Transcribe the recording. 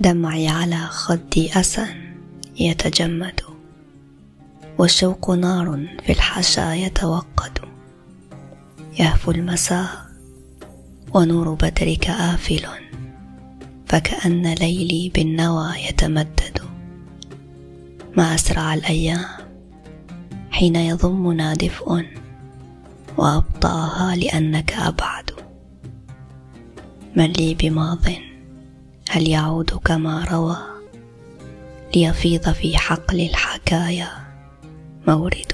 دمعي على خدي أسى يتجمد والشوق نار في الحشا يتوقد. يهفو المساء ونور بدرك آفل فكأن ليلي بالنوى يتمدد. ما أسرع الأيام حين يضمنا دفء وأبطأها لأنك أبعد. من لي بماض هل يعود كما روى ليفيض في حقل الحكايا مورد؟